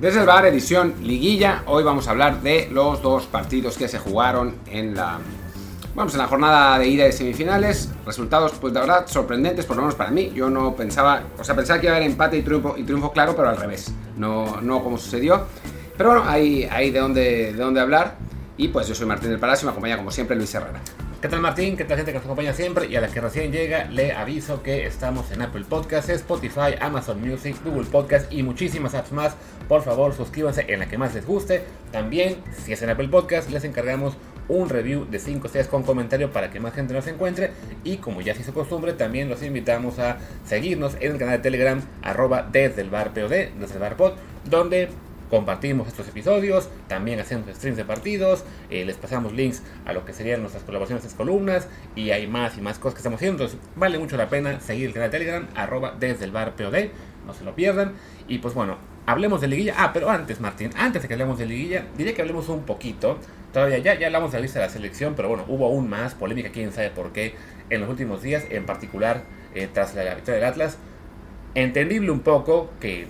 Desde el bar, edición liguilla. Hoy vamos a hablar de los dos partidos que se jugaron en la, vamos, en la jornada de ida de semifinales. Resultados, pues de verdad, sorprendentes, por lo menos para mí. Yo no pensaba, o sea, pensaba que iba a haber empate y triunfo, y triunfo claro, pero al revés. No, no como sucedió. Pero bueno, hay, hay de, dónde, de dónde hablar. Y pues yo soy Martín del Palacio y me acompaña como siempre Luis Herrera. ¿Qué tal Martín? ¿Qué tal gente que nos acompaña siempre? Y a la que recién llega, le aviso que estamos en Apple Podcasts, Spotify, Amazon Music, Google Podcasts y muchísimas apps más. Por favor, suscríbanse en la que más les guste. También, si es en Apple Podcasts, les encargamos un review de 5 estrellas con comentario para que más gente nos encuentre. Y como ya se hizo costumbre, también los invitamos a seguirnos en el canal de Telegram, arroba desde el bar POD, desde el bar pod, donde compartimos estos episodios, también hacemos streams de partidos, eh, les pasamos links a lo que serían nuestras colaboraciones, nuestras columnas, y hay más y más cosas que estamos haciendo. Entonces, vale mucho la pena seguir el canal de Telegram, arroba desde el bar POD, no se lo pierdan. Y pues bueno, hablemos de liguilla. Ah, pero antes, Martín, antes de que hablemos de liguilla, diría que hablemos un poquito. Todavía ya, ya hablamos de la lista de la selección, pero bueno, hubo aún más polémica, quién sabe por qué, en los últimos días, en particular eh, tras la victoria del Atlas entendible un poco que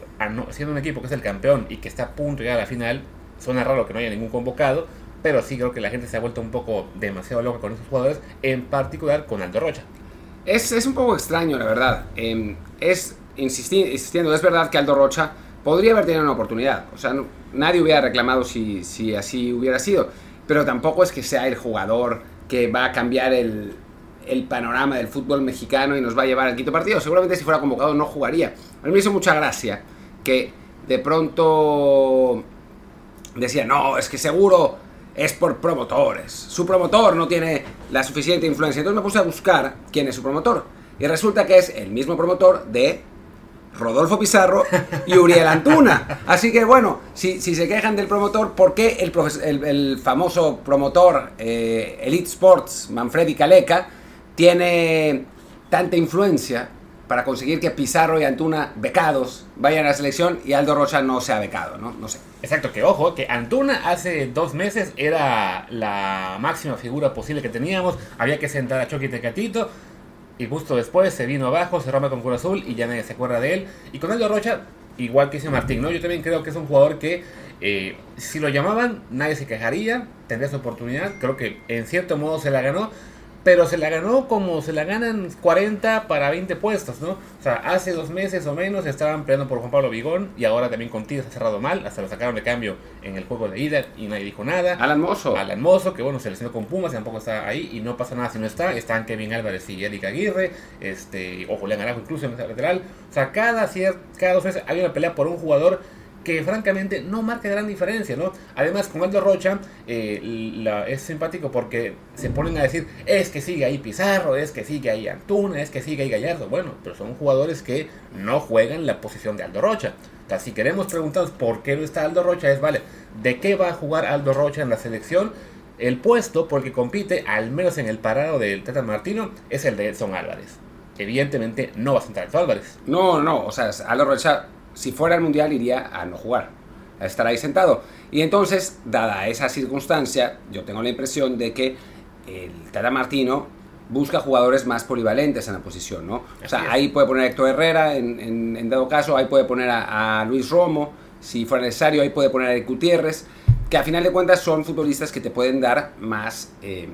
siendo un equipo que es el campeón y que está a punto de llegar a la final, suena raro que no haya ningún convocado, pero sí creo que la gente se ha vuelto un poco demasiado loca con esos jugadores, en particular con Aldo Rocha. Es, es un poco extraño, la verdad. Eh, es insistiendo, es verdad que Aldo Rocha podría haber tenido una oportunidad. O sea, nadie hubiera reclamado si, si así hubiera sido. Pero tampoco es que sea el jugador que va a cambiar el, el panorama del fútbol mexicano y nos va a llevar al quinto partido. Seguramente si fuera convocado no jugaría. A mí me hizo mucha gracia que de pronto decía, no, es que seguro es por promotores. Su promotor no tiene la suficiente influencia. Entonces me puse a buscar quién es su promotor. Y resulta que es el mismo promotor de Rodolfo Pizarro y Uriel Antuna. Así que bueno, si, se quejan del promotor, ¿por qué el, el, famoso promotor eh, Elite Sports, Manfredi Caleca, tiene tanta influencia para conseguir que Pizarro y Antuna, becados, vayan a la selección y Aldo Rocha no sea becado, ¿no? No sé. Exacto, que ojo, que Antuna hace dos meses era la máxima figura posible que teníamos, había que sentar a Chucky Tecatito, y justo después se vino abajo, se rompe con Cruz Azul y ya nadie se acuerda de él. Y con Aldo Rocha, igual que dice Martín, ¿no? Yo también creo que es un jugador que eh, si lo llamaban, nadie se quejaría, tendría su oportunidad, creo que en cierto modo se la ganó, pero se la ganó como se la ganan 40 para 20 puestos, ¿no? O sea, hace dos meses o menos estaban peleando por Juan Pablo Vigón y ahora también con Tigres ha cerrado mal, hasta lo sacaron de cambio en el juego de ida y nadie dijo nada. Alan Mozo. Alan Mozo, que bueno, se lesionó con Pumas, tampoco está ahí y no pasa nada si no está. Están Kevin Álvarez y Erika Aguirre, este, o Julián Arajo incluso en el lateral. O sea, cada, cada dos meses hay una pelea por un jugador que francamente no marca gran diferencia, ¿no? Además, con Aldo Rocha eh, es simpático porque se ponen a decir, es que sigue ahí Pizarro, es que sigue ahí Antuna, es que sigue ahí Gallardo. Bueno, pero son jugadores que no juegan la posición de Aldo Rocha. O sea, si queremos preguntarnos por qué no está Aldo Rocha, es, vale, ¿de qué va a jugar Aldo Rocha en la selección? El puesto, porque compite, al menos en el parado del Teta Martino, es el de Edson Álvarez. Evidentemente no va a sentar Edson Álvarez. No, no, o sea, Aldo Rocha si fuera el Mundial iría a no jugar, a estar ahí sentado. Y entonces, dada esa circunstancia, yo tengo la impresión de que el Tata Martino busca jugadores más polivalentes en la posición, ¿no? O sea, ahí puede poner a Héctor Herrera, en, dado caso, ahí puede poner a, Luis Romo, si fuera necesario, ahí puede poner a Eric Gutiérrez, que a final de cuentas son futbolistas que te pueden dar más, eh,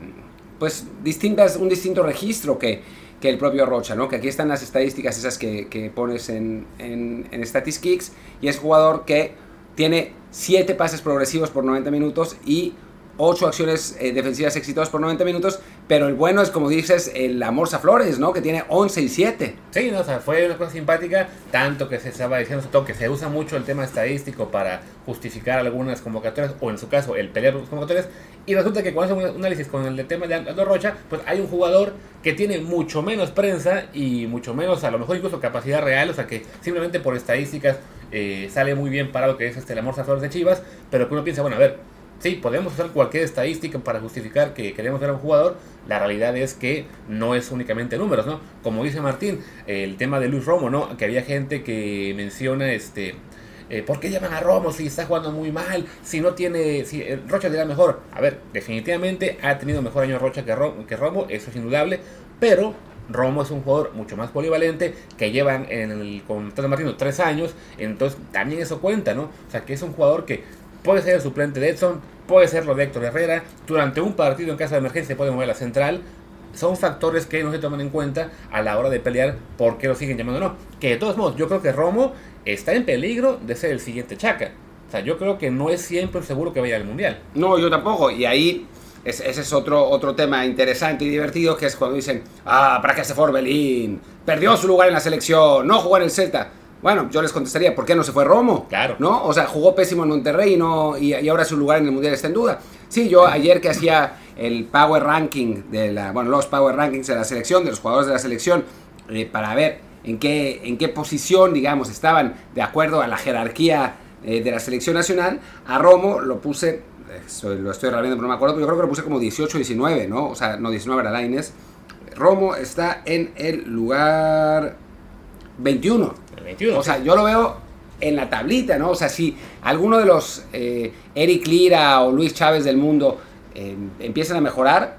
pues, distintas, un distinto registro que que el propio Rocha, ¿no? Que aquí están las estadísticas esas que, que pones en, en, en y es jugador que tiene 7 pases progresivos por 90 minutos y 8 acciones eh, defensivas exitosas por 90 minutos, pero el bueno es, como dices, el Amorza Flores, ¿no? Que tiene 11 y 7. Sí, no, o sea, fue una cosa simpática, tanto que se estaba diciendo que se usa mucho el tema estadístico para justificar algunas convocatorias, o en su caso, el pelear las convocatorias, y resulta que cuando hace un análisis con el tema de Aldo Rocha, pues hay un jugador que tiene mucho menos prensa y mucho menos, a lo mejor incluso capacidad real, o sea que simplemente por estadísticas eh, sale muy bien para lo que es este, el Amorza Flores de Chivas, pero que uno piensa, bueno, a ver, Sí, podemos usar cualquier estadística para justificar que queremos ver a un jugador. La realidad es que no es únicamente números, ¿no? Como dice Martín, el tema de Luis Romo, ¿no? Que había gente que menciona este. Eh, ¿Por qué llaman a Romo si está jugando muy mal? Si no tiene. Si eh, Rocha da mejor. A ver, definitivamente ha tenido mejor año Rocha que, que Romo, eso es indudable. Pero Romo es un jugador mucho más polivalente, que llevan en el, con Tata Martino tres años, entonces también eso cuenta, ¿no? O sea, que es un jugador que puede ser el suplente de Edson, puede ser lo de Héctor Herrera, durante un partido en caso de emergencia se puede mover a la central, son factores que no se toman en cuenta a la hora de pelear por qué lo siguen llamando o no. Que de todos modos, yo creo que Romo está en peligro de ser el siguiente Chaca. O sea, yo creo que no es siempre seguro que vaya al Mundial. No, yo tampoco. Y ahí ese es otro, otro tema interesante y divertido, que es cuando dicen, ah, ¿para qué se fue Belín? Perdió su lugar en la selección, no jugó en el Celta. Bueno, yo les contestaría, ¿por qué no se fue Romo? Claro. ¿No? O sea, jugó pésimo en Monterrey y, no, y, ahora su lugar en el Mundial está en duda. Sí, yo ayer que hacía el Power Ranking de la, bueno, los Power Rankings de la selección, de los jugadores de la selección, eh, para ver en qué, en qué posición, digamos, estaban de acuerdo a la jerarquía eh, de la selección nacional, a Romo lo puse, eh, lo estoy realmente, pero no me acuerdo, pero yo creo que lo puse como 18 19, ¿no? O sea, no 19 era Laines. Romo está en el lugar 21. O sea, yo lo veo en la tablita, ¿no? O sea, si alguno de los eh, Eric Lira o Luis Chávez del mundo eh, empiezan a mejorar,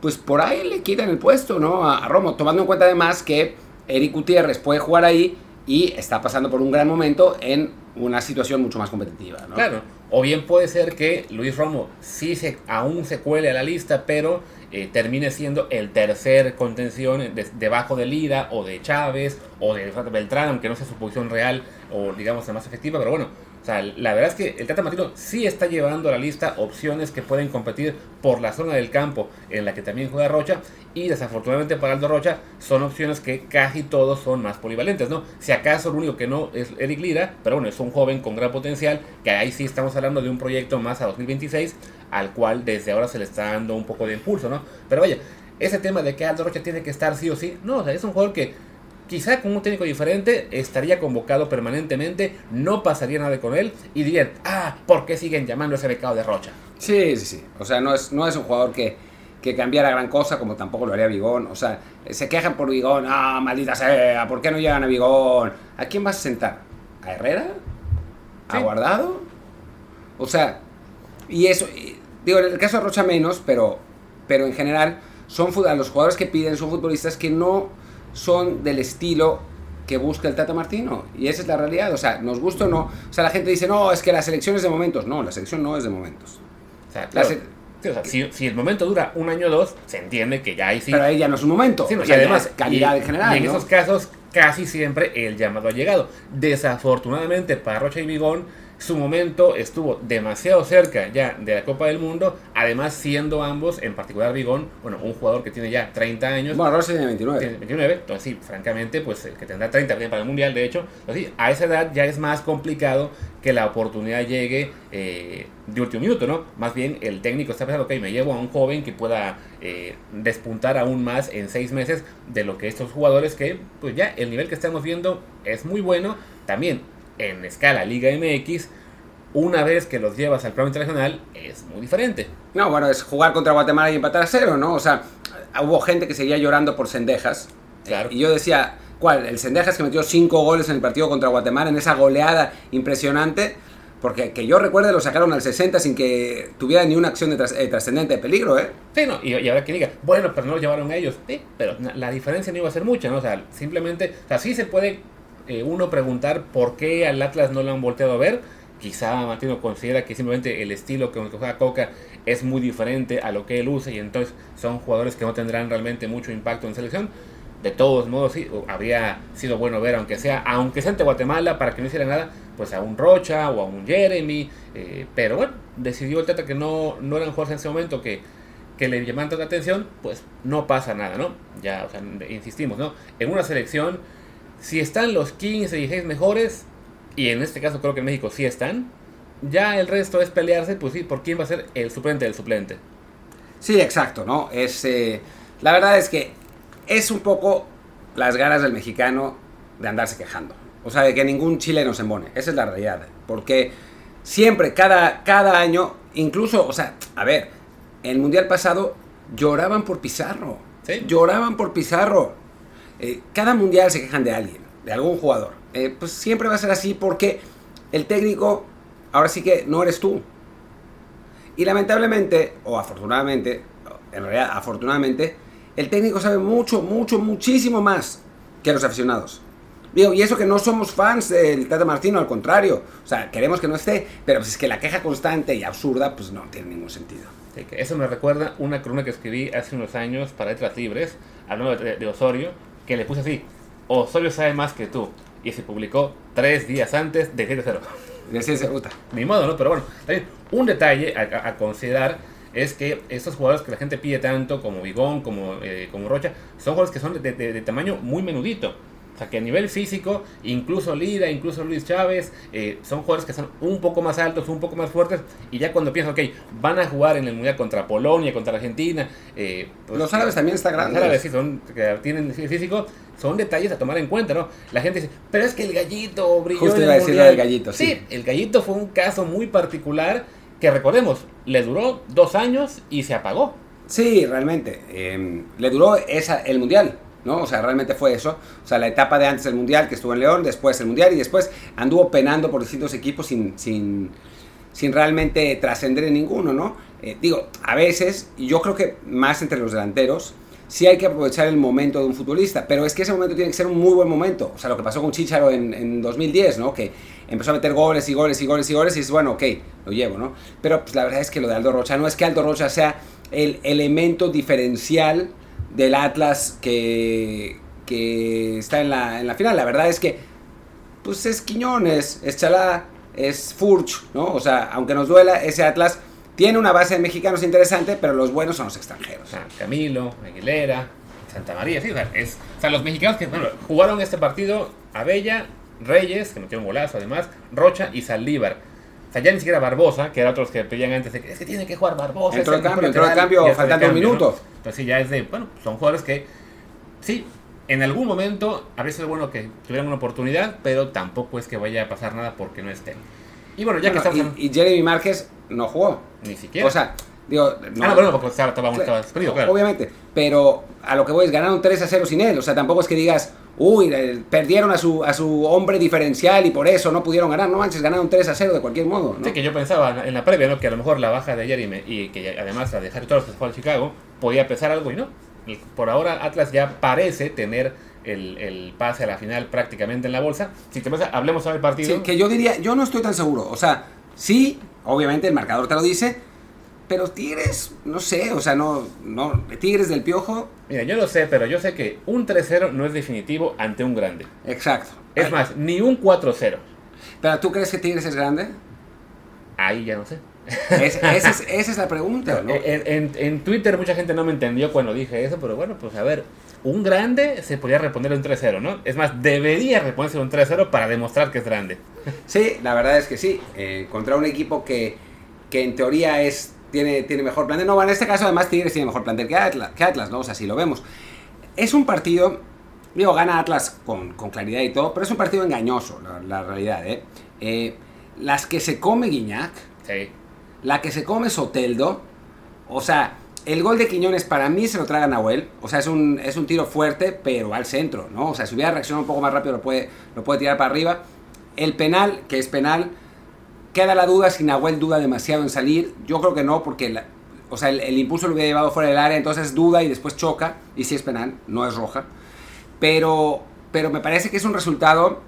pues por ahí le quitan el puesto, ¿no? A, Romo, tomando en cuenta además que Eric Gutiérrez puede jugar ahí y está pasando por un gran momento en una situación mucho más competitiva, ¿no? Claro, o bien puede ser que Luis Romo sí se, aún se cuele a la lista, pero eh, termine siendo el tercer contención debajo de Lira o de Chávez o de Beltrán, aunque no sea su posición real o digamos la más efectiva, pero bueno, la verdad es que el Tata Martino sí está llevando a la lista opciones que pueden competir por la zona del campo en la que también juega Rocha y desafortunadamente para Aldo Rocha son opciones que casi todos son más polivalentes, ¿no? Si acaso el único que no es Eric Lira, pero bueno, es un joven con gran potencial, que ahí sí estamos hablando de un proyecto más a 2026, al cual desde ahora se le está dando un poco de impulso, ¿no? Pero vaya, ese tema de que Aldo Rocha tiene que estar sí o sí, no, o sea, es un jugador que quizá con un técnico diferente estaría convocado permanentemente, no pasaría nada con él y dirían, ah, ¿por qué siguen llamando a ese becado de Rocha? Sí, sí, sí. O sea, no es, no es un jugador que, que cambiara gran cosa, como tampoco lo haría Vigón. O sea, se quejan por Vigón, ah, maldita sea, ¿por qué no llegan a Vigón? ¿A quién vas a sentar? ¿A Herrera? ¿A Guardado? O sea, y eso, digo, en el caso de Rocha menos, pero, pero en general, son los jugadores que piden son futbolistas que no son del estilo que busca el Tata Martino. Y esa es la realidad. O sea, nos gusta o no. O sea, la gente dice, no, es que la selección es de momentos. No, la selección no es de momentos. O sea, si, el momento dura un año o dos, se entiende que ya hay sí. Pero ahí ya no es un momento. y además, calidad en general. en esos casos, casi siempre el llamado ha llegado. Desafortunadamente para Rocha y Bigón su momento estuvo demasiado cerca ya de la Copa del Mundo, además siendo ambos, en particular Bigón, bueno, un jugador que tiene ya 30 años. Bueno, Rossi tiene 29. Tiene 29, entonces sí, francamente, pues que tendrá 30 para el Mundial, de hecho, así, a esa edad ya es más complicado que la oportunidad llegue eh, de último minuto, ¿no? Más bien el técnico está pensando, ok, me llevo a un joven que pueda eh, despuntar aún más en seis meses de lo que estos jugadores que, pues ya el nivel que estamos viendo es muy bueno, también en escala Liga MX, una vez que los llevas al plano internacional, es muy diferente. No, bueno, es jugar contra Guatemala y empatar a cero, ¿no? O sea, hubo gente que seguía llorando por Sendejas. Claro. y yo decía, ¿cuál? El Sendejas que metió cinco goles en el partido contra Guatemala, en esa goleada impresionante. Porque que yo recuerde lo sacaron al 60 sin que tuviera ni una acción de eh, trascendente de peligro, ¿eh? Sí, no, y, ahora que diga, bueno, pero no lo llevaron ellos. Sí, pero la diferencia no iba a ser mucha, ¿no? O sea, simplemente, o sea, sí se puede eh, uno preguntar por qué al Atlas no lo han volteado a ver. Quizá Martino considera que simplemente el estilo con el que juega Coca es muy diferente a lo que él usa y entonces son jugadores que no tendrán realmente mucho impacto en selección. De todos modos, sí, habría sido bueno ver, aunque sea, aunque sea ante Guatemala, para que no hiciera nada, pues a un Rocha o a un Jeremy. Eh, pero bueno, decidió el Tata que no, no eran jugadores en ese momento que, que le llaman tanta atención, pues no pasa nada, ¿no? Ya, o sea, insistimos, ¿no? En una selección si están los 15, 16 mejores, y en este caso creo que en México sí están, ya el resto es pelearse, pues sí, por quién va a ser el suplente del suplente. Sí, exacto, ¿no? Es, eh, la verdad es que es un poco las ganas del mexicano de andarse quejando. O sea, de que ningún chileno se embone. Esa es la realidad. Porque siempre, cada, cada año, incluso, o sea, a ver, el mundial pasado lloraban por Pizarro. ¿Sí? Lloraban por Pizarro. Eh, cada mundial se quejan de alguien, de algún jugador. Eh, pues siempre va a ser así porque el técnico, ahora sí que no eres tú. Y lamentablemente, o afortunadamente, en realidad afortunadamente, el técnico sabe mucho, mucho, muchísimo más que los aficionados. Digo, y eso que no somos fans del Tata Martino, al contrario. O sea, queremos que no esté, pero pues es que la queja constante y absurda, pues no tiene ningún sentido. Sí, que eso me recuerda una columna que escribí hace unos años para Letras Libres, hablando de, de Osorio, que le puse así, Osorio sabe más que tú. Y se publicó tres días antes de 7-0. Decía ese puta. Ni modo, ¿no? Pero bueno, también un detalle a, a- a considerar es que estos jugadores que la gente pide tanto, como Bigón, como, eh, como Rocha, son jugadores que son de, de- de tamaño muy menudito. Sea, que a nivel físico, incluso Lira, incluso Luis Chávez, eh, son jugadores que son un poco más altos, un poco más fuertes. Y ya cuando piensan, ok, van a jugar en el Mundial contra Polonia, contra Argentina. eh, pues, Los árabes también están los grandes. árabes sí son, que tienen físico, son detalles a tomar en cuenta, ¿no? La gente dice, pero es que el gallito brilló Justo en iba a el decir lo Mundial". del gallito, sí. el gallito fue un caso muy particular que recordemos, le duró dos años y se apagó. Sí, realmente. eh, le duró esa, el Mundial, ¿no? O sea, realmente fue eso. O sea, la etapa de antes del Mundial, que estuvo en León, después el Mundial y después anduvo penando por distintos equipos sin, sin, sin realmente trascender en ninguno, ¿no? Eh, digo, a veces, y yo creo que más entre los delanteros, sí hay que aprovechar el momento de un futbolista, pero es que ese momento tiene que ser un muy buen momento. O sea, lo que pasó con Chicharo en, en 2010, ¿no? Que empezó a meter goles y goles y goles y goles y es bueno, ok, lo llevo, ¿no? Pero pues la verdad es que lo de Aldo Rocha no es que Aldo Rocha sea el elemento diferencial del Atlas que, que está en la, en la final. La verdad es que pues es Quiñones, es Chalá, es Furch, ¿no? O sea, aunque nos duela, ese Atlas tiene una base de mexicanos interesante, pero los buenos son los extranjeros. Camilo, Aguilera, Santa María, sí, o sea, es, o sea, los mexicanos que bueno, jugaron este partido, Abella, Reyes, que metió un golazo además, Rocha y Saldívar. O sea, ya ni siquiera Barbosa, que era otros que pedían antes, de que es que tiene que jugar Barbosa. Entró el cambio, entró lateral", cambio faltando un cambio, ¿no? minuto. Entonces sí, ya es de, bueno, son jugadores que, sí, en algún momento habría sido bueno que tuvieran una oportunidad, pero tampoco es que vaya a pasar nada porque no estén. Y bueno, ya Bueno, que estamos en- y, y Jeremy Márquez no jugó. Ni siquiera. O sea, digo, no, ah, no, bueno, porque estaba, estaba, estaba Claro. Obviamente, pero a lo que voy es ganaron 3 a 0 sin él. O sea, tampoco es que digas, uy, eh, perdieron a su, a su hombre diferencial y por eso no pudieron ganar. No manches, ganaron 3 a 0 de cualquier modo. ¿no? Sí, que yo pensaba en la previa, ¿no? Que a lo mejor la baja de ayer y, me- y que además la de Harry Torres que fue al Chicago podía pesar algo y no. Y por ahora Atlas ya parece tener el, el pase a la final prácticamente en la bolsa. Si te pasa, hablemos sobre el partido. Sí, que yo diría, yo no estoy tan seguro. O sea, sí, obviamente el marcador te lo dice, pero Tigres, no sé, o sea, no, no, Tigres del Piojo, Mira, yo lo sé, pero yo sé que un 3-0 no es definitivo ante un grande. exacto. Es más, ni un 4-0. Pero tú crees que Tigres es grande? Ahí ya no sé. Es- esa, es, esa es la pregunta, ¿no? En, en- en Twitter mucha gente no me entendió cuando dije eso, pero bueno, pues a ver, un grande se podría reponer un 3-0, ¿no? Es más, debería reponerse un 3-0 para demostrar que es grande. Sí, la verdad es que sí. eh, contra un equipo que, que en teoría es tiene, tiene mejor plantel. No, bueno, en este caso además Tigres tiene mejor plantel que Atlas, que Atlas, ¿no? O sea, si lo vemos. Es un partido, digo, gana Atlas con, con claridad y todo, pero es un partido engañoso, la, la realidad, ¿eh? Eh, Las que se come Guiñac, Sí. la que se come Soteldo, o sea, el gol de Quiñones para mí se lo traga Nahuel, o sea, es un, es un tiro fuerte, pero al centro, ¿no? O sea, si hubiera reaccionado un poco más rápido lo puede, lo puede tirar para arriba. El penal, que es penal, queda la duda si Nahuel duda demasiado en salir, yo creo que no, porque la- o sea, el, impulso lo hubiera llevado fuera del área, entonces duda y después choca, y si es penal, no es roja. Pero, pero me parece que es un resultado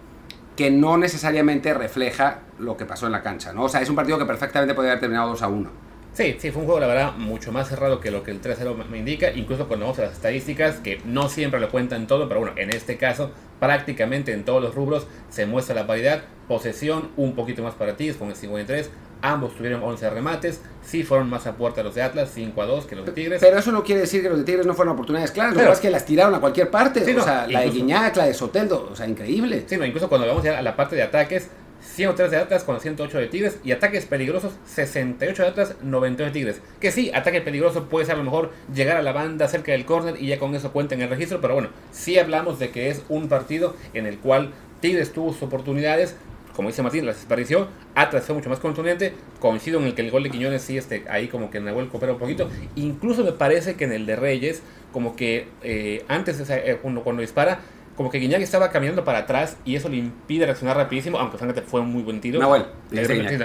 que no necesariamente refleja lo que pasó en la cancha, ¿no? O sea, es un partido que perfectamente podría haber terminado 2 a 1. Sí, sí, fue un juego, la verdad, mucho más cerrado que lo que el 3-0 me- indica. Incluso cuando vamos a las estadísticas, que no siempre lo cuentan todo, pero bueno, en este caso, prácticamente en todos los rubros se muestra la paridad. Posesión, un poquito más para Tigres, con el 53. Ambos tuvieron 11 remates. Sí fueron más a puerta los de Atlas, 5 a 2 que los de Tigres. Pero eso no quiere decir que los de Tigres no fueron oportunidades claras. Lo que pasa es que las tiraron a cualquier parte. Sí, o no, sea, la de Guiñac, la de Soteldo. O sea, increíble. Sí, no, incluso cuando vamos ya a la parte de ataques, 103 de Atlas con 108 de Tigres y ataques peligrosos, 68 de Atlas, 98 de Tigres. Que sí, ataque peligroso puede ser a lo mejor llegar a la banda cerca del córner y ya con eso cuenta en el registro, pero bueno, sí hablamos de que es un partido en el cual Tigres tuvo sus oportunidades, como dice Martín, las desperdició, Atlas fue mucho más contundente, coincido en el que el gol de Quiñones sí, este, ahí como que Nahuel coopera un poquito, incluso me parece que en el de Reyes, como que eh, antes, de eh, cuando, cuando dispara, como que Guiñac estaba caminando para atrás y eso le impide reaccionar rapidísimo, aunque francamente fue un muy buen tiro. Nahuel,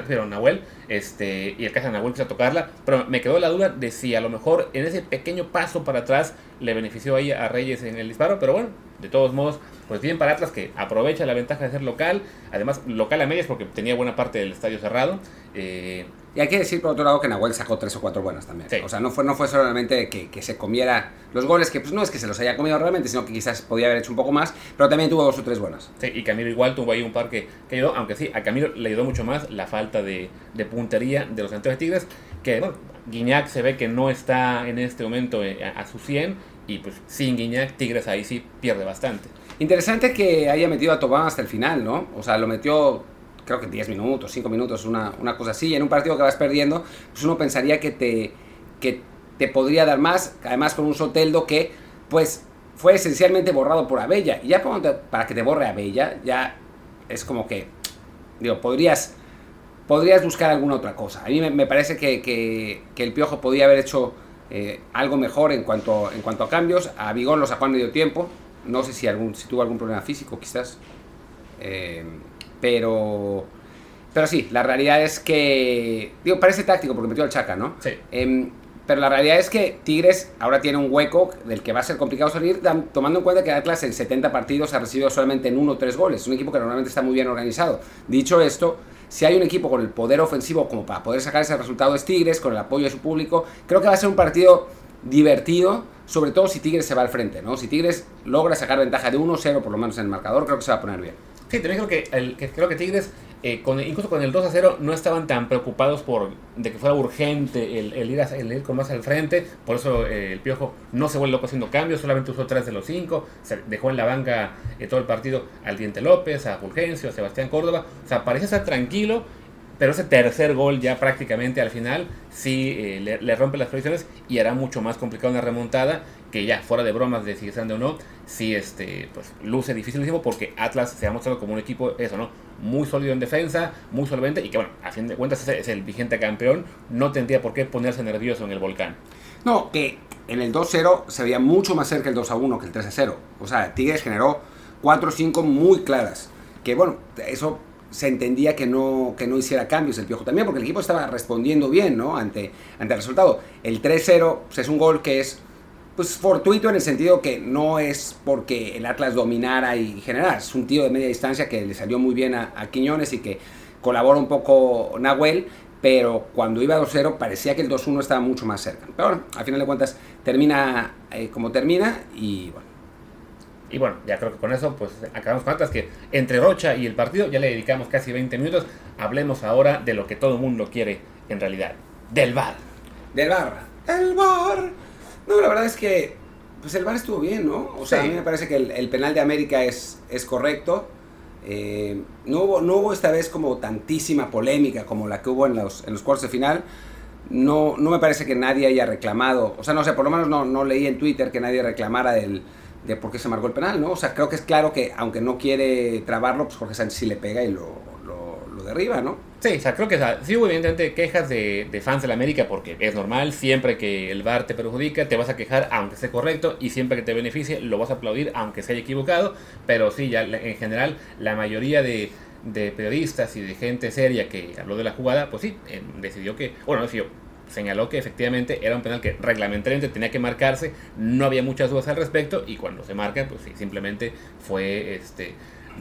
pero Nahuel, este, y el caso de Nahuel quiso tocarla, pero me quedó la duda de si a lo mejor en ese pequeño paso para atrás le benefició ahí a Reyes en el disparo, pero bueno, de todos modos, pues bien para Atlas que aprovecha la ventaja de ser local, además local a medias porque tenía buena parte del estadio cerrado. Eh, y hay que decir por otro lado que Nahuel sacó tres o cuatro buenas también. Sí. O sea, no fue, no fue solamente que, que se comiera los goles, que pues no es que se los haya comido realmente, sino que quizás podía haber hecho un poco más, pero también tuvo dos o tres buenas. Sí, y Camilo igual tuvo ahí un par que, que ayudó, aunque sí, a Camilo le ayudó mucho más la falta de, de puntería de los centros de Tigres, que bueno, Guiñac se ve que no está en este momento eh, a, a su 100, y pues sin Guiñac, Tigres ahí sí pierde bastante. Interesante que haya metido a Tobán hasta el final, ¿no? O sea, lo metió creo que 10 minutos, 5 minutos, una, una cosa así. En un partido que vas perdiendo, pues uno pensaría que te, que te podría dar más. Además, con un Soteldo que, pues, fue esencialmente borrado por Abella. Y ya para, para que te borre Abella, ya es como que, digo, podrías, podrías buscar alguna otra cosa. A mí me, me parece que, que, que, el Piojo podía haber hecho eh, algo mejor en cuanto, en cuanto a cambios. A Vigón lo sacó a medio tiempo. No sé si, algún, si tuvo algún problema físico, quizás. Eh, pero, pero sí, la realidad es que. Digo, parece táctico porque metió al Chaca, ¿no? Sí. Eh, pero la realidad es que Tigres ahora tiene un hueco del que va a ser complicado salir, tomando en cuenta que Atlas en 70 partidos ha recibido solamente en uno o tres goles. Es un equipo que normalmente está muy bien organizado. Dicho esto, si hay un equipo con el poder ofensivo como para poder sacar ese resultado es Tigres, con el apoyo de su público, creo que va a ser un partido divertido, sobre todo si Tigres se va al frente, ¿no? Si Tigres logra sacar ventaja de 1-0 por lo menos en el marcador, creo que se va a poner bien. Sí, también creo que, el, que, creo que Tigres, eh, con, incluso con el 2 a 0, no estaban tan preocupados por de que fuera urgente el, ir, a, el ir con más al frente. Por eso eh, el Piojo no se vuelve loco haciendo cambios, solamente usó 3 de los 5. Dejó en la banca eh, todo el partido al Diente López, a Fulgencio, a Sebastián Córdoba. O sea, parecía estar tranquilo, pero ese tercer gol ya prácticamente al final sí eh, le, le, rompe las previsiones y hará mucho más complicado una remontada que ya fuera de bromas de si están o no, sí este, pues, luce dificilísimo porque Atlas se ha mostrado como un equipo, eso, ¿no? Muy sólido en defensa, muy solvente y que bueno, a fin de cuentas es el vigente campeón, no tendría por qué ponerse nervioso en el volcán. No, que en el 2-0 se veía mucho más cerca el 2-1 que el 3-0. O sea, Tigres generó 4-5 muy claras. Que bueno, eso se entendía que no, que no hiciera cambios el Piojo también, porque el equipo estaba respondiendo bien, ¿no? Ante, ante el resultado. El 3-0 pues, es un gol que es pues fortuito en el sentido que no es porque el Atlas dominara y generara, es un tío de media distancia que le salió muy bien a, a Quiñones y que colabora un poco Nahuel, pero cuando iba 2-0 parecía que el 2-1 estaba mucho más cerca. Pero bueno, al final de cuentas termina eh, como termina y bueno. Y bueno, ya creo que con eso pues acabamos con Atlas que entre Rocha y el partido ya le dedicamos casi 20 minutos. Hablemos ahora de lo que todo el mundo quiere en realidad, del VAR. Del VAR. El VAR. No, la verdad es que pues el VAR estuvo bien, ¿no? O sea, a mí me parece que el, el, penal de América es, es correcto. Eh, no, hubo, no hubo esta vez como tantísima polémica como la que hubo en los, en los cuartos de final. No, no me parece que nadie haya reclamado, o sea, no sé, por lo menos no, no leí en Twitter que nadie reclamara del, de por qué se marcó el penal, ¿no? O sea, creo que es claro que aunque no quiere trabarlo, pues Jorge Sánchez sí le pega y lo, lo, lo derriba, ¿no? Sí, o sea, creo que sí hubo evidentemente quejas de, de, fans de la América porque es normal, siempre que el VAR te perjudica, te vas a quejar aunque esté correcto y siempre que te beneficie lo vas a aplaudir aunque se haya equivocado, pero sí, ya en general la mayoría de, de periodistas y de gente seria que habló de la jugada, pues sí, eh, decidió que, bueno, decidió, señaló que efectivamente era un penal que reglamentariamente tenía que marcarse, no había muchas dudas al respecto y cuando se marca, pues sí, simplemente fue este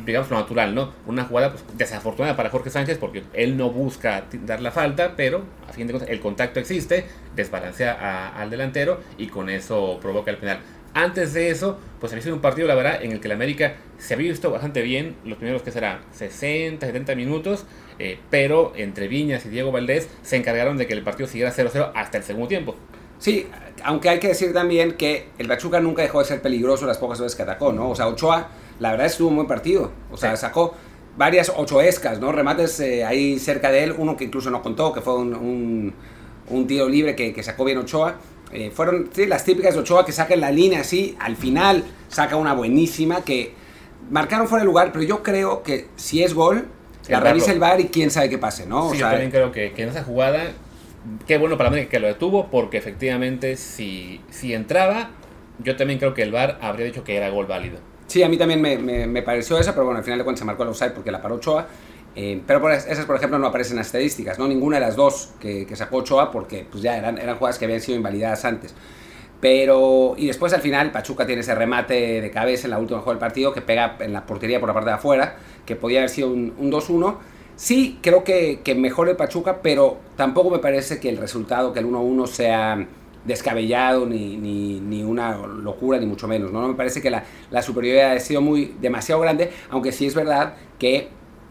digamos, lo natural, ¿no? Una jugada pues, desafortunada para Jorge Sánchez porque él no busca dar la falta, pero a fin de cuentas el contacto existe, desbalancea a, al delantero y con eso provoca el penal. Antes de eso, pues había sido un partido, la verdad, en el que el América se había visto bastante bien los primeros que será 60, 70 minutos, eh, pero entre Viñas y Diego Valdés se encargaron de que el partido siguiera 0-0 hasta el segundo tiempo. Sí, aunque hay que decir también que el Pachuca nunca dejó de ser peligroso las pocas veces que atacó, ¿no? O sea, Ochoa la verdad estuvo un buen partido. O sea, sí. sacó varias ochoescas, ¿no? Remates eh, ahí cerca de él, uno que incluso no contó, que fue un, un, un tiro libre que, que, sacó bien Ochoa. Eh, fueron sí, las típicas de Ochoa que saca en la línea así, al final saca una buenísima que marcaron fuera de lugar, pero yo creo que si es gol, sí, la revisa el VAR y quién sabe qué pase, ¿no? Sí, o sea, yo también creo que, que en esa jugada, qué bueno para América que lo detuvo, porque efectivamente si, si entraba, yo también creo que el VAR habría dicho que era gol válido. Sí, a mí también me, pareció esa, pero bueno, al final de cuentas se marcó el offside porque la paró Ochoa. Eh, pero por esas, por ejemplo, no aparecen en las estadísticas, ¿no? Ninguna de las dos que, sacó Ochoa porque pues ya eran, eran jugadas que habían sido invalidadas antes. Pero, y después al final, Pachuca tiene ese remate de cabeza en la última jugada del partido que pega en la portería por la parte de afuera, que podía haber sido un, un 2-1. Sí, creo que, que mejor el Pachuca, pero tampoco me parece que el resultado, que el 1-1 sea descabellado ni, ni, ni, una locura, ni mucho menos. No, no me parece que la, la, superioridad haya sido muy, demasiado grande, aunque sí es verdad que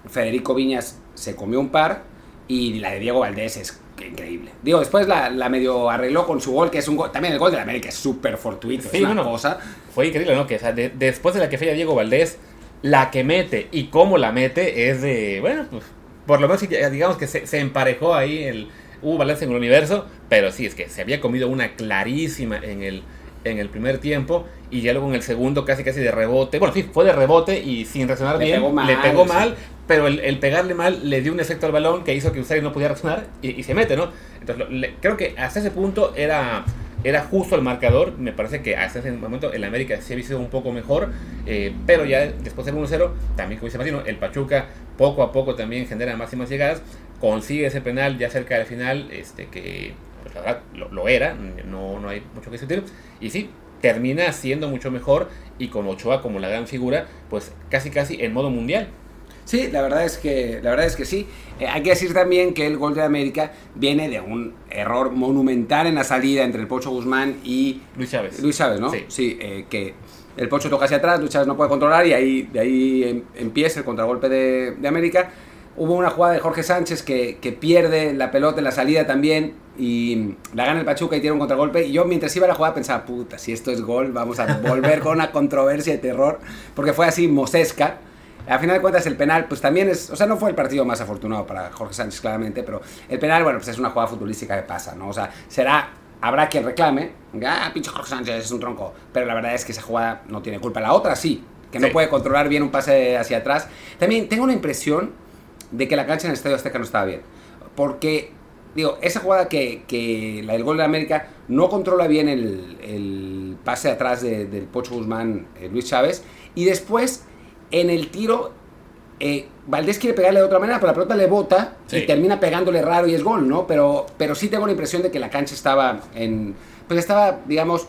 Federico Viñas se comió un par y la de Diego Valdés es increíble. Digo, después la, la medio arregló con su gol, que es un gol, también el gol de la América es súper fortuito, sí, es una bueno, cosa. Fue increíble, ¿no? Que o sea, de, después de la que falla Diego Valdés, la que mete y cómo la mete es de, bueno, pues por lo menos digamos que se, se emparejó ahí el hubo balance en el universo, pero sí, es que se había comido una clarísima en el, en el primer tiempo y ya luego en el segundo casi casi de rebote. Bueno, sí, fue de rebote y sin reaccionar Le bien. pegó mal, le pegó sí. mal, pero el, el pegarle mal le dio un efecto al balón que hizo que Usari no podía reaccionar y, y se mete, ¿no? Entonces, lo- le- creo que hasta ese punto era, era justo el marcador. Me parece que hasta ese momento el América sí había sido un poco mejor, eh, pero ya después del 1-0, también como dice Martino, el Pachuca poco a poco también genera más y más llegadas, consigue ese penal ya cerca del final, este que pues, la verdad lo, lo era, no, no hay mucho que discutir, y sí, termina siendo mucho mejor y con Ochoa como la gran figura, pues casi casi en modo mundial. Sí, la verdad es que, la verdad es que sí. Eh, hay que decir también que el gol de América viene de un error monumental en la salida entre el Pocho Guzmán y Luis Chávez. Luis Chávez, ¿no? Sí. eh, que el Pocho toca hacia atrás, Luis Chávez no puede controlar y ahí, de ahí em- empieza el contragolpe de, de América. Hubo una jugada de Jorge Sánchez que, que pierde la pelota en la salida también y la gana el Pachuca y tiene un contragolpe. Y yo mientras iba a la jugada pensaba, puta, si esto es gol, vamos a volver con una controversia de terror, porque fue así mosesca. A final de cuentas, el penal, pues también es. O sea, no fue el partido más afortunado para Jorge Sánchez, claramente, pero el penal, bueno, pues es una jugada futbolística que pasa, ¿no? O sea, será. Habrá quien reclame, ah, pinche Jorge Sánchez es un tronco. Pero la verdad es que esa jugada no tiene culpa. La otra sí, que no Sí. puede controlar bien un pase hacia atrás. También tengo la impresión de que la cancha en el Estadio Azteca no estaba bien. Porque, digo, esa jugada que, que la del gol de América no controla bien el, el pase atrás de- del Pocho Guzmán, eh, Luis Chávez. Y después, en el tiro, eh, Valdés quiere pegarle de otra manera, pero la pelota le bota Sí. y termina pegándole raro y es gol, ¿no? Pero, pero sí tengo la impresión de que la cancha estaba en. Pues estaba, digamos.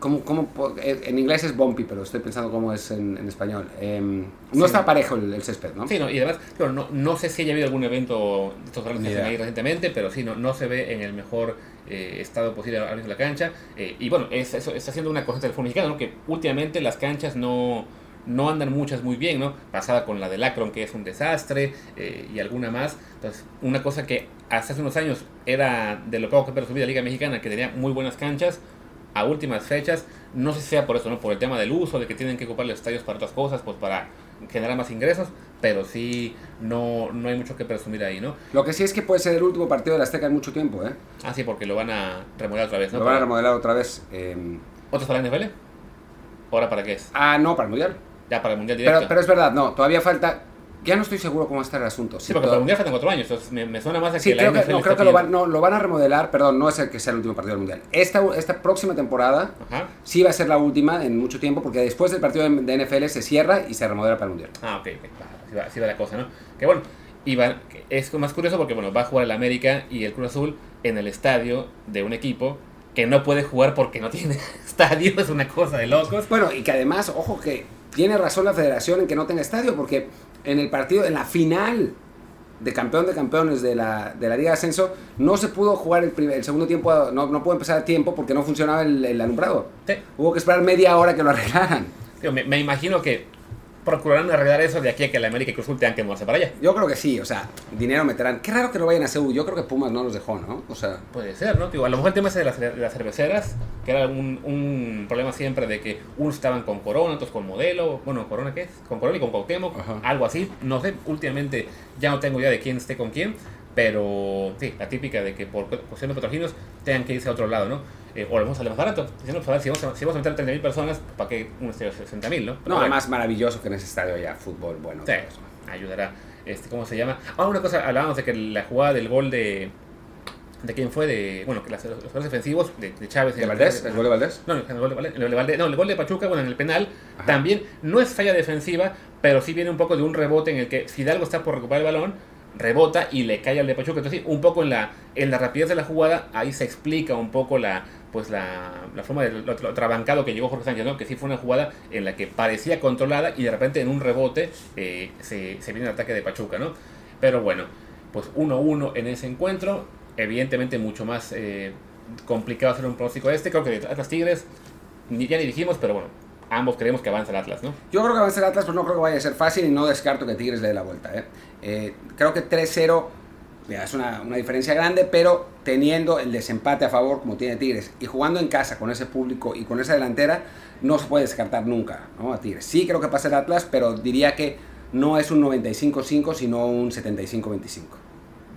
Como, como, po- eh, en inglés es bumpy, pero estoy pensando cómo es en, en español. Em, no Sí. está parejo el, el césped, ¿no? Sí, no, y además, claro, no, no sé si haya habido algún evento de estos grandes que ahí recientemente, pero sí, no, no se ve en el mejor eh, estado posible ahora mismo la cancha. Eh, y bueno, es, eso está siendo una cosa del fútbol mexicano, ¿no? que últimamente las canchas no, no andan muchas muy bien, ¿no? Pasada con la del Akron, que es un desastre, eh, y alguna más. Entonces, una cosa que hasta hace unos años era de lo poco que presumía la Liga Mexicana, que tenía muy buenas canchas, a últimas fechas, no sé si sea por eso, ¿no? Por el tema del uso, de que tienen que ocupar los estadios para otras cosas, pues para generar más ingresos, pero sí no, no hay mucho que presumir ahí, ¿no? Lo que sí es que puede ser el último partido de la Azteca en mucho tiempo, ¿eh? Ah, sí, porque lo van a remodelar otra vez, ¿no? Lo van a remodelar otra vez. em, ¿Otros para la NFL? ¿Ahora para qué es? ah, no, para el Mundial. Ya para el Mundial directo. Pero, pero es verdad, no, todavía falta. Ya no estoy seguro cómo está el asunto. sí, porque para todo- el Mundial faltan cuatro años, entonces me, me suena más a que Sí, la creo que, no, creo que lo, van, no, lo van a remodelar, perdón, no es el que sea el último partido del Mundial. Esta, esta próxima temporada Ajá. sí va a ser la última en mucho tiempo, porque después del partido de, de NFL se cierra y se remodela para el Mundial. Ah, ok, ok, va, así, va, así va la cosa, ¿no? Que bueno, y va- es más curioso porque, bueno, va a jugar el América y el Cruz Azul en el estadio de un equipo que no puede jugar porque no tiene estadio, es una cosa de locos. Bueno, y que además, ojo que tiene razón la federación en que no tenga estadio, porque en el partido, en la final de campeón de campeones de la, de la Liga de Ascenso, no se pudo jugar el, primer- el segundo tiempo, no, no pudo empezar a tiempo porque no funcionaba el, el alumbrado. Sí. Hubo que esperar media hora que lo arreglaran. Digo, me, me imagino que procurarán arreglar eso de aquí a que el América y Cruz Azul tengan que moverse para allá. Yo creo que sí, o sea, dinero meterán. Qué raro que no vayan a CEU. Yo creo que Pumas no los dejó, ¿no? O sea, Puede ser, ¿no? A lo mejor el tema ese de las, de las cerveceras, que era un, un problema siempre de que unos estaban con Corona, otros con Modelo, bueno, ¿Corona qué es? Con Corona y con Cuauhtémoc, Ajá. algo así. No sé, últimamente ya no tengo idea de quién esté con quién, pero sí, la típica de que por cuestión de patrocinios tengan que irse a otro lado, ¿no? Eh, o lo vamos a salir más barato. Diciendo, pues, a ver, si vamos a, si vamos a meter 30.000 personas, ¿para qué un estadio de 60.000, no? Pero no, bueno. además maravilloso que en ese estadio haya fútbol bueno. Sí, ayudará. Este, ¿Cómo se llama? Ah, una cosa, hablábamos de que la jugada del gol de. ¿De quién fue? De, bueno, que las- los jugadores defensivos de, de Chávez. ¿De Valdés? ¿El gol de Valdés? No, el gol de Valdés, el de Valdés- no, el gol de Pachuca, bueno, en el penal, Ajá. también no es falla defensiva, pero sí viene un poco de un rebote en el que Fidalgo está por recuperar el balón, rebota y le cae al de Pachuca. Entonces, un poco en la, en la rapidez de la jugada, ahí se explica un poco la, pues la, la forma de lo, trabancado que llegó Jorge Sánchez, ¿no? que sí fue una jugada en la que parecía controlada y de repente en un rebote eh, se, se viene el ataque de Pachuca, ¿no? Pero bueno, pues 1-1 en ese encuentro, evidentemente mucho más eh, complicado hacer un pronóstico este, creo que de Atlas Tigres, ni, ya ni dijimos, pero bueno, ambos creemos que avanza el Atlas, ¿no? Yo creo que avanza el Atlas, pero no creo que vaya a ser fácil y no descarto que Tigres le dé la vuelta. ¿eh? Eh, creo que 3-0 ya, es una, una diferencia grande, pero teniendo el desempate a favor como tiene Tigres y jugando en casa con ese público y con esa delantera, no se puede descartar nunca ¿no? a Tigres. Sí creo que pasa el Atlas, pero diría que no es un 95-5, sino un 75-25.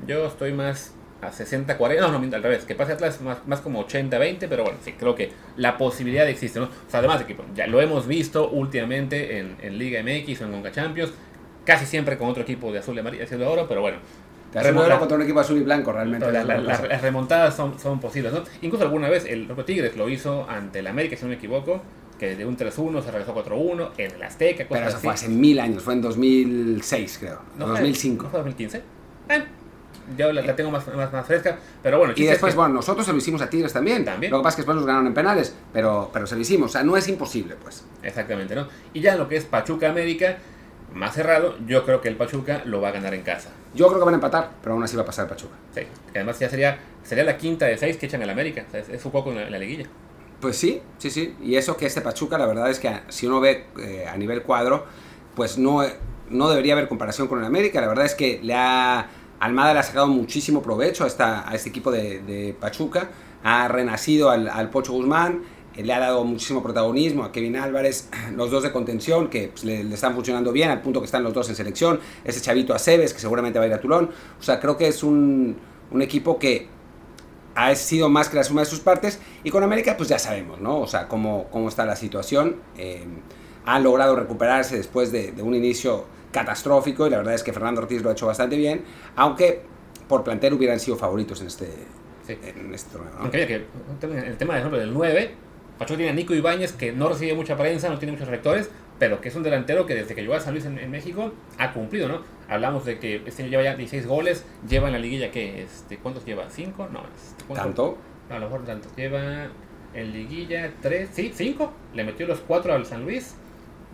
Yo estoy más a 60-40, no, no, al revés, que pase Atlas más, más como 80-20, pero bueno, sí, creo que la posibilidad existe, ¿no? O sea, además pues, ya lo hemos visto últimamente en, en Liga MX o en Conca Champions, casi siempre con otro equipo de azul y amarillo, de oro, pero bueno. Te contra un equipo azul y blanco, realmente. la- la- que las, remontadas son, son posibles, ¿no? Incluso alguna vez el propio Tigres lo hizo ante el América, si no me equivoco, que de un 3-1 se regresó 4-1 en el Azteca, Pero eso así. fue hace mil años, fue en 2006, creo. ¿No o fue- 2005. ¿No fue 2015? Eh, yo la, la tengo más, más, más fresca, pero bueno. Y chiste es después, que- bueno, nosotros se lo hicimos a Tigres también. También. Lo que pasa es que después nos ganaron en penales, pero, pero se lo hicimos. O sea, no es imposible, pues. Exactamente, ¿no? Y ya lo que es Pachuca América, más cerrado, yo creo que el Pachuca lo va a ganar en casa. Yo creo que van a empatar, pero aún así va a pasar Pachuca. Sí, que además ya sería, sería la quinta de seis que echan al América. O sea, es, es un poco en la, en la liguilla. Pues sí, sí, sí. Y eso que este Pachuca, la verdad es que si uno ve eh, a nivel cuadro, pues no, no debería haber comparación con el América. La verdad es que le ha, Almada le ha sacado muchísimo provecho a, esta, a este equipo de, de Pachuca. Ha renacido al, al Pocho Guzmán, le ha dado muchísimo protagonismo a Kevin Álvarez, los dos de contención que pues, le, le están funcionando bien, al punto que están los dos en selección. Ese chavito Aceves, que seguramente va a ir a Tulón. O sea, creo que es un, un equipo que ha sido más que la suma de sus partes. Y con América, pues ya sabemos, ¿no? O sea, cómo, cómo está la situación. Eh, ha logrado recuperarse después de, de, un inicio catastrófico y la verdad es que Fernando Ortiz lo ha hecho bastante bien, aunque por plantel hubieran sido favoritos en este, Sí. en este torneo. ¿no? Mira que el tema, ejemplo, del 9, Pachuca tiene a Nico Ibáñez, que no recibe mucha prensa, no tiene muchos rectores, pero que es un delantero que desde que llegó a San Luis en, en México ha cumplido, ¿no? Hablamos de que este año lleva ya 16 goles, lleva en la liguilla, ¿qué? Este, ¿Cuántos lleva? ¿5? No, este. ¿Tanto? A lo mejor tanto. Lleva en liguilla 3, sí, 5. Le metió los 4 al San Luis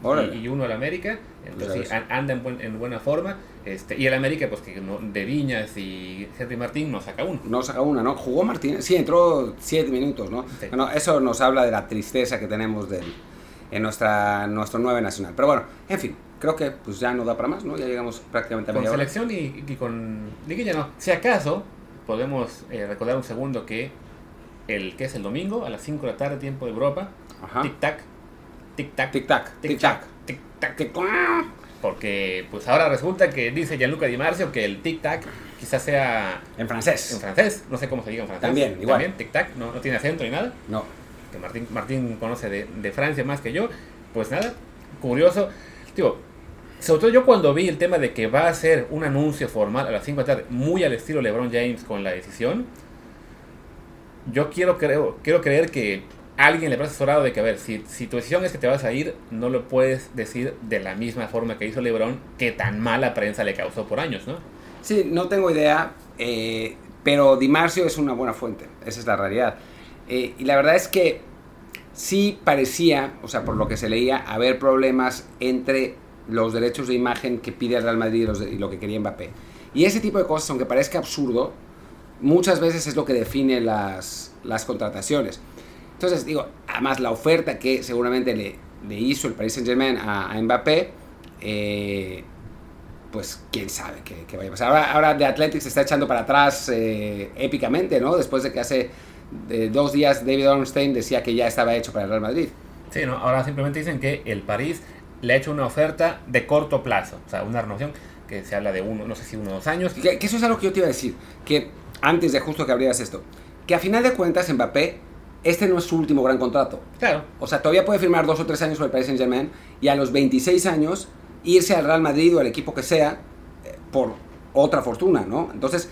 Órale. y, uno al América. Entonces Ya sí, an- anda en, buen- en buena forma. Este, y el América, pues que no- de Viñas y Henry Martín no saca uno. No saca una, ¿no? Jugó Martínez, sí, entró 7 minutos, ¿no? Sí. Bueno, eso nos habla de la tristeza que tenemos del, en nuestra, nuestro 9 nacional. Pero bueno, en fin, creo que pues ya no da para más, ¿no? Ya llegamos prácticamente a Con selección y, y con liguilla no. Si acaso, podemos eh, recordar un segundo que el que es el domingo a las 5 de la tarde, tiempo de Europa, Ajá. tic-tac, tic-tac, Tic-tac, tic-tac. tic-tac. Tic-tac. Porque pues ahora resulta que dice Gianluca Di Marzio que el tic-tac quizás sea En francés. en francés, no sé cómo se diga en francés. También, igual. También, tic-tac, no, no tiene acento ni nada. No. Que Martín, Martín conoce de, de Francia más que yo. Pues nada, curioso. Digo, sobre todo yo cuando vi el tema de que va a ser un anuncio formal a las 5 de la tarde, muy al estilo LeBron James con la decisión, yo quiero, creo, quiero creer que alguien le habrá asesorado de que, a ver, si, si tu decisión es que te vas a ir, no lo puedes decir de la misma forma que hizo LeBron, que tan mala prensa le causó por años, ¿no? Sí, no tengo idea, eh, pero Di Marzio es una buena fuente, esa es la realidad. Eh, y la verdad es que sí parecía, o sea, por lo que se leía, haber problemas entre los derechos de imagen que pide el Real Madrid y, los de- y lo que quería Mbappé. Y ese tipo de cosas, aunque parezca absurdo, muchas veces es lo que define las, las contrataciones. Entonces, digo, además la oferta que seguramente le, le hizo el Paris Saint Germain a, a Mbappé, eh, pues quién sabe qué, qué vaya a pasar. Ahora, ahora The Athletic se está echando para atrás eh, épicamente, ¿no? Después de que hace eh, dos días David Ornstein decía que ya estaba hecho para el Real Madrid. Sí, ¿no? Ahora simplemente dicen que el París le ha hecho una oferta de corto plazo, o sea, una renovación que se habla de uno, no sé si uno o dos años. Que, que eso es algo que yo te iba a decir, que antes de justo que abrieras esto, que a final de cuentas Mbappé, este no es su último gran contrato. Claro, O sea, todavía puede firmar dos o tres años con el Paris Saint Germain y a los 26 años irse al Real Madrid o al equipo que sea eh, por otra fortuna, ¿no? Entonces,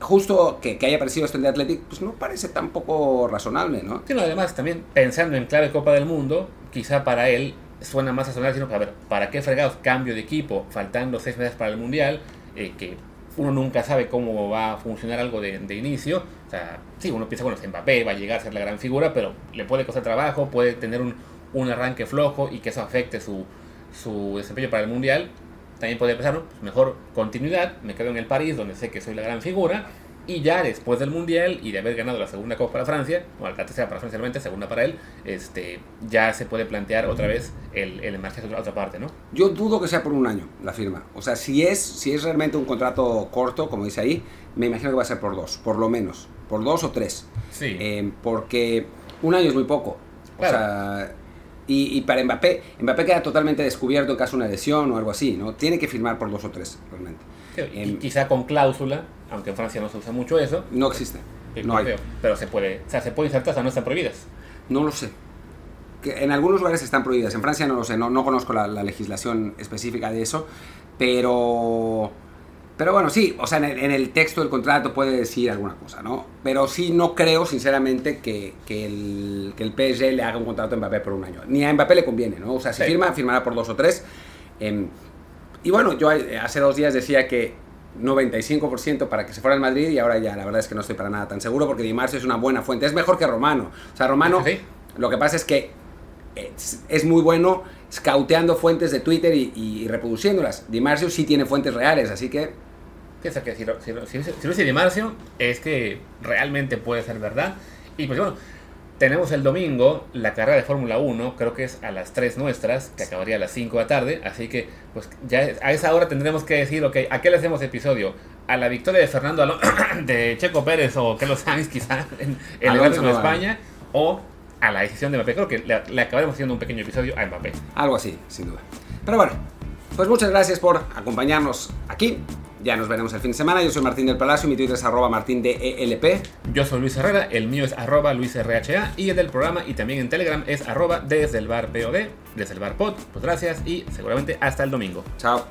justo que, que haya aparecido esto en The Athletic, pues no parece tampoco razonable, ¿no? Sí, no, además también pensando en clave Copa del Mundo, quizá para él suena más razonable, sino, a ver, ¿para qué fregados cambio de equipo faltando seis meses para el Mundial? Eh, que uno nunca sabe cómo va a funcionar algo de, de inicio. O sea, sí, uno piensa, bueno, Mbappé va a llegar a ser la gran figura, pero le puede costar trabajo, puede tener un, un arranque flojo y que eso afecte su, su desempeño para el Mundial. También podría pensar, ¿no? Pues mejor continuidad, me quedo en el París, donde sé que soy la gran figura, y ya después del Mundial y de haber ganado la segunda Copa para Francia, o la tercera para Francia realmente, segunda para él, este, ya se puede plantear otra vez el, el marcharse a otra parte, ¿no? Yo dudo que sea por un año la firma. O sea, si es, si es realmente un contrato corto, como dice ahí, me imagino que va a ser por dos, por lo menos. Por dos o tres. Sí. Eh, porque un año es muy poco. O Claro. sea, y, y para Mbappé, Mbappé queda totalmente descubierto en caso de una lesión o algo así, ¿no? Tiene que firmar por dos o tres, realmente. Sí, y em, quizá con cláusula, aunque en Francia no se usa mucho eso, No existe. No hay. creo, pero se puede, o sea, se puede insertar, o sea, no están prohibidas. No lo sé. Que en algunos lugares están prohibidas. En Francia no lo sé, no, no conozco la, la legislación específica de eso. Pero. Pero bueno, sí, o sea, en el, en el texto del contrato puede decir alguna cosa, ¿no? Pero sí no creo, sinceramente, que, que, el, que el PSG le haga un contrato a Mbappé por un año. Ni a Mbappé le conviene, ¿no? O sea, si Sí. firma, firmará por dos o tres. Em, y bueno, yo eh, hace dos días decía que 95% para que se fuera al Madrid y ahora ya la verdad es que no estoy para nada tan seguro porque Di Marzio es una buena fuente. Es mejor que Romano. O sea, Romano, Sí. lo que pasa es que es, es muy bueno scouteando fuentes de Twitter y, y reproduciéndolas. Di Marzio sí tiene fuentes reales, así que Piensa que si lo, si, lo- si, si lo dice Di Marcio, es que realmente puede ser verdad. Y pues bueno, tenemos el domingo la carrera de Fórmula 1, creo que es a las 3 nuestras, que acabaría a las 5 de la tarde. Así que pues ya a esa hora tendremos que decir, ok, ¿a qué le hacemos episodio? ¿A la victoria de Fernando Alonso, de Checo Pérez o Carlos Sainz quizá en, en el de. España? ¿O a la decisión de Mbappé? Creo que le, le acabaremos haciendo un pequeño episodio a Mbappé. algo así, sin duda. Pero bueno, pues muchas gracias por acompañarnos aquí. Ya nos veremos el fin de semana. Yo soy Martín del Palacio, mi Twitter es arroba martindelp. Yo soy Luis Herrera, el mío es arroba luisrha y el del programa y también en Telegram es arroba desde el bar POD, desde el bar pod. Pues gracias y seguramente hasta el domingo. Chao.